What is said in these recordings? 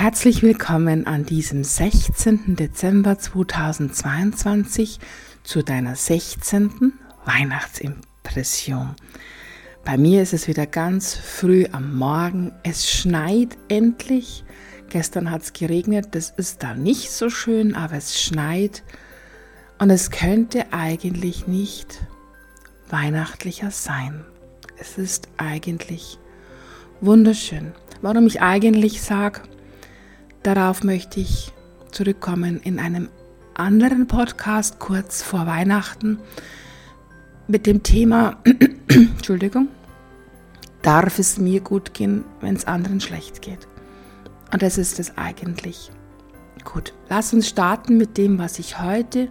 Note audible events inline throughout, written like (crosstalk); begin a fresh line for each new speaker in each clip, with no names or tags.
Herzlich willkommen an diesem 16. Dezember 2022 zu deiner 16. Weihnachtsimpression. Bei mir ist es wieder ganz früh am Morgen. Es schneit endlich. Gestern hat es geregnet. Das ist da nicht so schön, aber es schneit. Und es könnte eigentlich nicht weihnachtlicher sein. Es ist eigentlich wunderschön. Warum ich eigentlich sage, Darauf möchte ich zurückkommen in einem anderen Podcast kurz vor Weihnachten mit dem Thema, (clears throat) Entschuldigung, darf es mir gut gehen, wenn es anderen schlecht geht? Und das ist es eigentlich. Gut, lass uns starten mit dem, was ich heute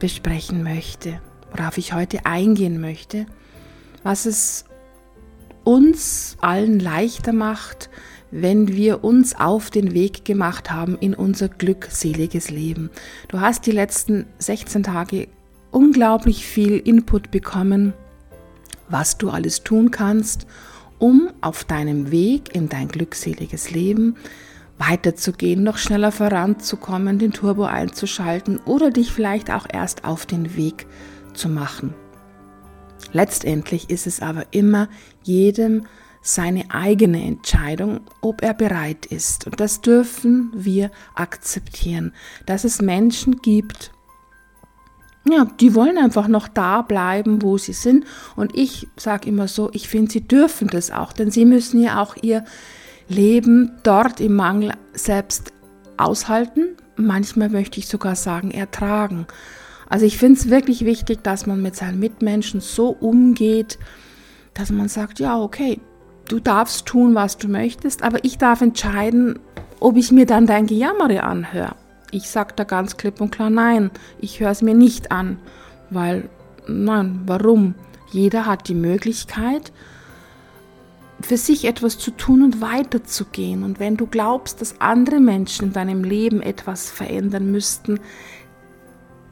besprechen möchte, worauf ich heute eingehen möchte, was es uns allen leichter macht, wenn wir uns auf den Weg gemacht haben in unser glückseliges Leben. Du hast die letzten 16 Tage unglaublich viel Input bekommen, was du alles tun kannst, um auf deinem Weg in dein glückseliges Leben weiterzugehen, noch schneller voranzukommen, den Turbo einzuschalten oder dich vielleicht auch erst auf den Weg zu machen. Letztendlich ist es aber immer jedem seine eigene Entscheidung, ob er bereit ist. Und das dürfen wir akzeptieren, dass es Menschen gibt, ja, die wollen einfach noch da bleiben, wo sie sind. Und ich sage immer so, ich finde, sie dürfen das auch, denn sie müssen ja auch ihr Leben dort im Mangel selbst aushalten. Manchmal möchte ich sogar sagen, ertragen. Also ich finde es wirklich wichtig, dass man mit seinen Mitmenschen so umgeht, dass man sagt, ja, okay, du darfst tun, was du möchtest, aber ich darf entscheiden, ob ich mir dann dein Gejammere anhöre. Ich sage da ganz klipp und klar nein, ich höre es mir nicht an, weil, nein, warum? Jeder hat die Möglichkeit, für sich etwas zu tun und weiterzugehen. Und wenn du glaubst, dass andere Menschen in deinem Leben etwas verändern müssten,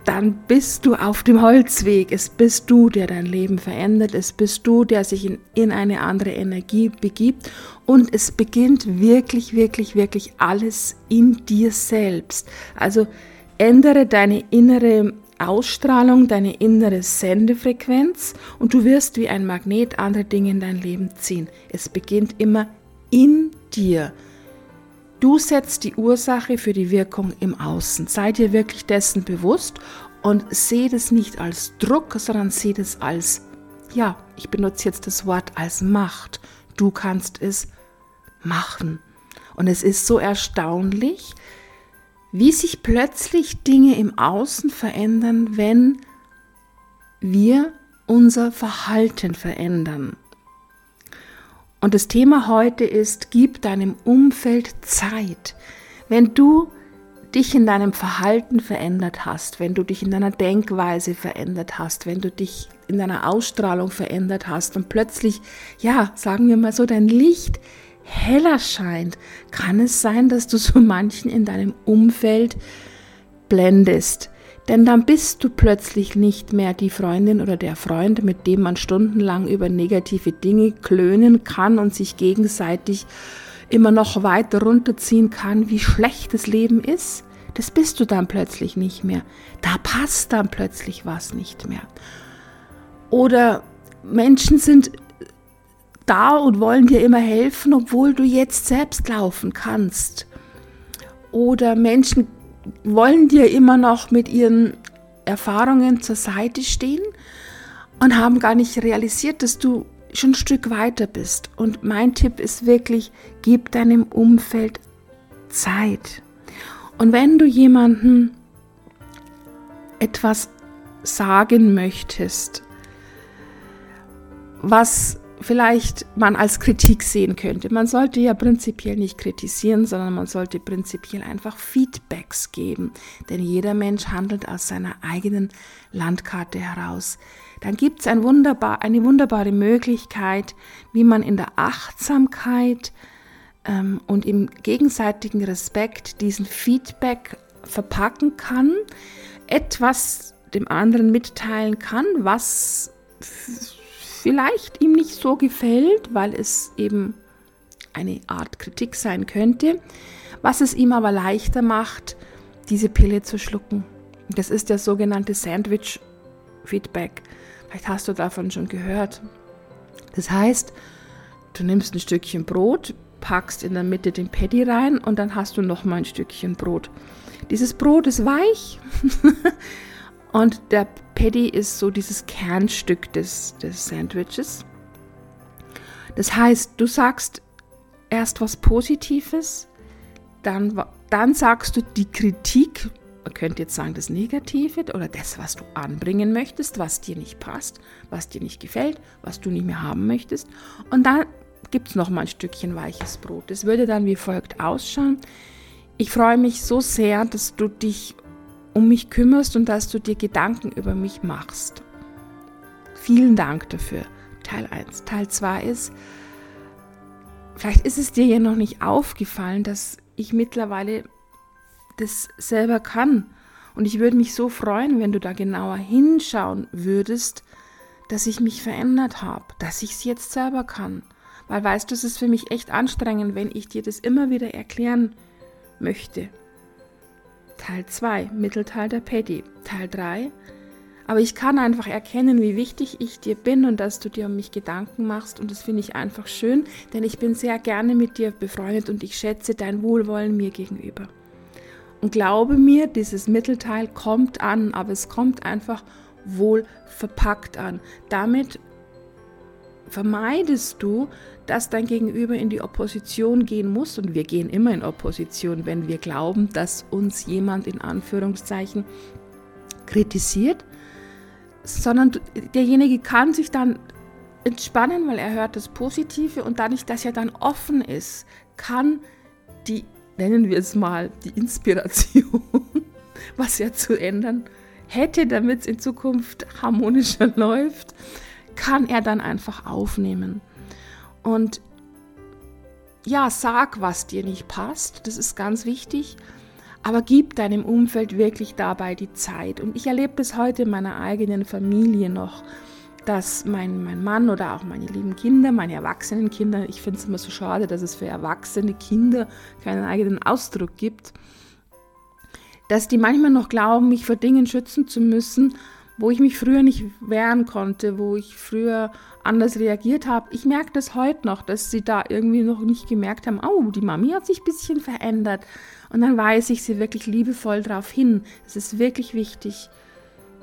dann bist du auf dem Holzweg. Es bist du, der dein Leben verändert. Es bist du, der sich in, in eine andere Energie begibt. Und es beginnt wirklich, wirklich, wirklich alles in dir selbst. Also ändere deine innere Ausstrahlung, deine innere Sendefrequenz und du wirst wie ein Magnet andere Dinge in dein Leben ziehen. Es beginnt immer in dir. Du setzt die Ursache für die Wirkung im Außen. Sei dir wirklich dessen bewusst und seht es nicht als Druck, sondern seht es als, ja, ich benutze jetzt das Wort als Macht. Du kannst es machen. Und es ist so erstaunlich, wie sich plötzlich Dinge im Außen verändern, wenn wir unser Verhalten verändern. Und das Thema heute ist, gib deinem Umfeld Zeit. Wenn du dich in deinem Verhalten verändert hast, wenn du dich in deiner Denkweise verändert hast, wenn du dich in deiner Ausstrahlung verändert hast und plötzlich, ja, sagen wir mal so, dein Licht heller scheint, kann es sein, dass du so (laughs) manchen in deinem Umfeld blendest. Denn dann bist du plötzlich nicht mehr die Freundin oder der Freund, mit dem man stundenlang über negative Dinge klönen kann und sich gegenseitig immer noch weiter runterziehen kann, wie schlecht das Leben ist. Das bist du dann plötzlich nicht mehr. Da passt dann plötzlich was nicht mehr. Oder Menschen sind da und wollen dir immer helfen, obwohl du jetzt selbst laufen kannst. Oder Menschen wollen dir immer noch mit ihren Erfahrungen zur Seite stehen und haben gar nicht realisiert, dass du schon ein Stück weiter bist. Und mein Tipp ist wirklich, gib deinem Umfeld Zeit. Und wenn du jemanden etwas sagen möchtest, was vielleicht man als Kritik sehen könnte. Man sollte ja prinzipiell nicht kritisieren, sondern man sollte prinzipiell einfach Feedbacks geben. Denn jeder Mensch handelt aus seiner eigenen Landkarte heraus. Dann gibt es ein wunderbar, eine wunderbare Möglichkeit, wie man in der Achtsamkeit ähm, und im gegenseitigen Respekt diesen Feedback verpacken kann, etwas dem anderen mitteilen kann, was vielleicht ihm nicht so gefällt, weil es eben eine Art Kritik sein könnte, was es ihm aber leichter macht, diese Pille zu schlucken. Das ist der sogenannte Sandwich-Feedback. Vielleicht hast du davon schon gehört. Das heißt, du nimmst ein Stückchen Brot, packst in der Mitte den Patty rein und dann hast du noch mal ein Stückchen Brot. Dieses Brot ist weich (laughs) und der Patty ist so dieses Kernstück des, des Sandwiches. Das heißt, du sagst erst was Positives, dann, dann sagst du die Kritik, man könnte jetzt sagen das Negative oder das, was du anbringen möchtest, was dir nicht passt, was dir nicht gefällt, was du nicht mehr haben möchtest. Und dann gibt es noch mal ein Stückchen weiches Brot. Es würde dann wie folgt ausschauen. Ich freue mich so sehr, dass du dich um mich kümmerst und dass du dir Gedanken über mich machst. Vielen Dank dafür. Teil 1. Teil 2 ist, vielleicht ist es dir ja noch nicht aufgefallen, dass ich mittlerweile das selber kann. Und ich würde mich so freuen, wenn du da genauer hinschauen würdest, dass ich mich verändert habe, dass ich es jetzt selber kann. Weil weißt du, es ist für mich echt anstrengend, wenn ich dir das immer wieder erklären möchte. Teil 2, Mittelteil der Paddy. Teil 3, aber ich kann einfach erkennen, wie wichtig ich dir bin und dass du dir um mich Gedanken machst. Und das finde ich einfach schön, denn ich bin sehr gerne mit dir befreundet und ich schätze dein Wohlwollen mir gegenüber. Und glaube mir, dieses Mittelteil kommt an, aber es kommt einfach wohl verpackt an. Damit vermeidest du, dass dein Gegenüber in die Opposition gehen muss. Und wir gehen immer in Opposition, wenn wir glauben, dass uns jemand in Anführungszeichen kritisiert sondern derjenige kann sich dann entspannen, weil er hört das Positive und dadurch, dass er dann offen ist, kann die, nennen wir es mal, die Inspiration, (laughs) was er zu ändern hätte, damit es in Zukunft harmonischer (laughs) läuft, kann er dann einfach aufnehmen. Und ja, sag, was dir nicht passt, das ist ganz wichtig aber gib deinem Umfeld wirklich dabei die Zeit. Und ich erlebe bis heute in meiner eigenen Familie noch, dass mein, mein Mann oder auch meine lieben Kinder, meine erwachsenen Kinder, ich finde es immer so schade, dass es für erwachsene Kinder keinen eigenen Ausdruck gibt, dass die manchmal noch glauben, mich vor Dingen schützen zu müssen, wo ich mich früher nicht wehren konnte, wo ich früher anders reagiert habe. Ich merke das heute noch, dass sie da irgendwie noch nicht gemerkt haben, oh, die Mami hat sich ein bisschen verändert. Und dann weise ich sie wirklich liebevoll darauf hin. Es ist wirklich wichtig,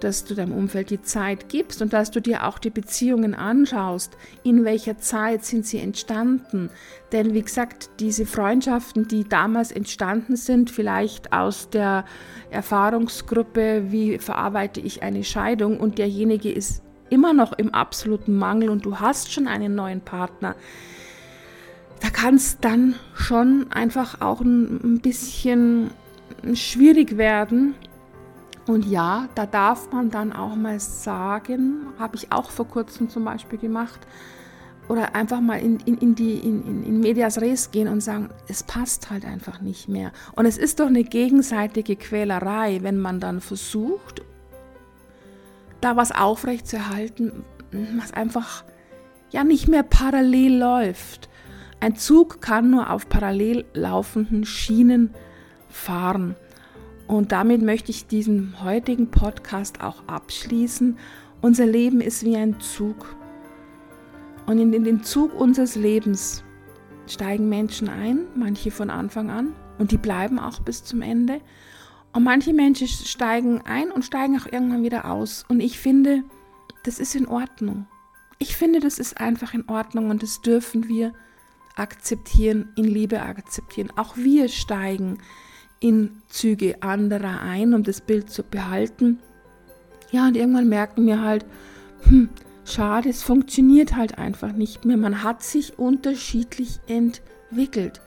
dass du deinem Umfeld die Zeit gibst und dass du dir auch die Beziehungen anschaust. In welcher Zeit sind sie entstanden? Denn wie gesagt, diese Freundschaften, die damals entstanden sind, vielleicht aus der Erfahrungsgruppe, wie verarbeite ich eine Scheidung und derjenige ist immer noch im absoluten Mangel und du hast schon einen neuen Partner, da kann es dann schon einfach auch ein, bisschen schwierig werden. Und ja, da darf man dann auch mal sagen, habe ich auch vor kurzem zum Beispiel gemacht, oder einfach mal in, in, in, die, in, in Medias Res gehen und sagen, es passt halt einfach nicht mehr. Und es ist doch eine gegenseitige Quälerei, wenn man dann versucht, da was aufrechtzuerhalten, was einfach ja nicht mehr parallel läuft. Ein Zug kann nur auf parallel laufenden Schienen fahren. Und damit möchte ich diesen heutigen Podcast auch abschließen. Unser Leben ist wie ein Zug. Und in den Zug unseres Lebens steigen Menschen ein, manche von Anfang an, und die bleiben auch bis zum Ende. Und manche Menschen steigen ein und steigen auch irgendwann wieder aus. Und ich finde, das ist in Ordnung. Ich finde, das ist einfach in Ordnung und das dürfen wir akzeptieren, in Liebe akzeptieren. Auch wir steigen in Züge anderer ein, um das Bild zu behalten. Ja, und irgendwann merken wir halt, hm, schade, es funktioniert halt einfach nicht mehr. Man hat sich unterschiedlich entwickelt.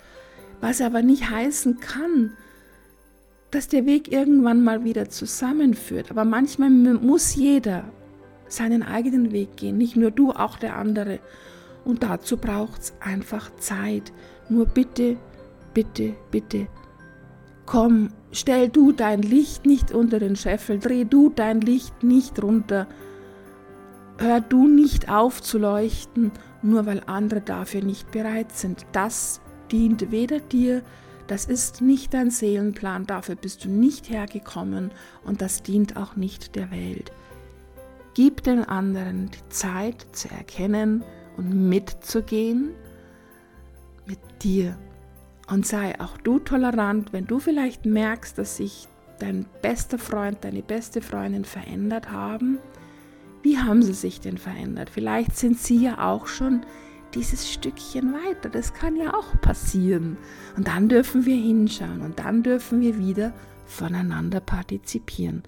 Was aber nicht heißen kann, dass der Weg irgendwann mal wieder zusammenführt. Aber manchmal muss jeder seinen eigenen Weg gehen, nicht nur du, auch der andere. Und dazu braucht es einfach Zeit. Nur bitte, bitte, bitte, komm, stell du dein Licht nicht unter den Scheffel, dreh du dein Licht nicht runter. Hör du nicht auf zu leuchten, nur weil andere dafür nicht bereit sind. Das dient weder dir Das ist nicht dein Seelenplan, dafür bist du nicht hergekommen und das dient auch nicht der Welt. Gib den anderen die Zeit zu erkennen und mitzugehen mit dir. Und sei auch du tolerant, wenn du vielleicht merkst, dass sich dein bester Freund, deine beste Freundin verändert haben. Wie haben sie sich denn verändert? Vielleicht sind sie ja auch schon dieses Stückchen weiter. Das kann ja auch passieren. Und dann dürfen wir hinschauen und dann dürfen wir wieder voneinander partizipieren.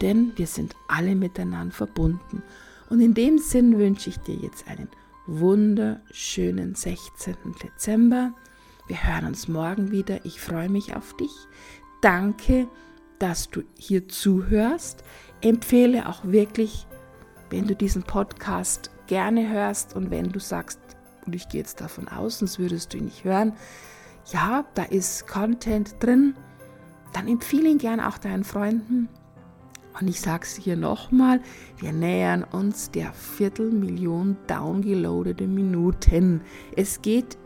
Denn wir sind alle miteinander verbunden. Und in dem Sinn wünsche ich dir jetzt einen wunderschönen 16. Dezember. Wir hören uns morgen wieder. Ich freue mich auf dich. Danke, dass du hier zuhörst. Empfehle auch wirklich, wenn du diesen Podcast gerne hörst und wenn du sagst, und ich gehe jetzt davon aus, sonst würdest du ihn nicht hören, ja, da ist Content drin, dann empfehle ihn gerne auch deinen Freunden. Und ich sage es hier nochmal, wir nähern uns der Viertelmillion downgeloadete Minuten. Es geht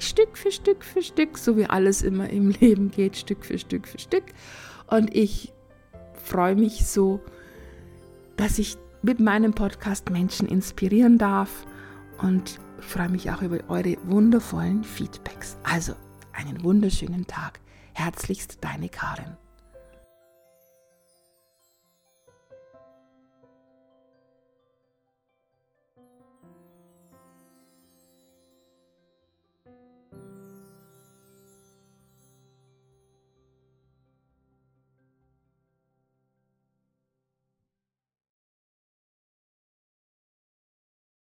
Stück für Stück für Stück, so wie alles immer im (laughs) Leben geht, Stück für Stück für Stück. Und ich freue mich so, dass ich mit meinem Podcast Menschen inspirieren darf und freue mich auch über eure wundervollen Feedbacks. Also einen wunderschönen Tag. Herzlichst deine Karin.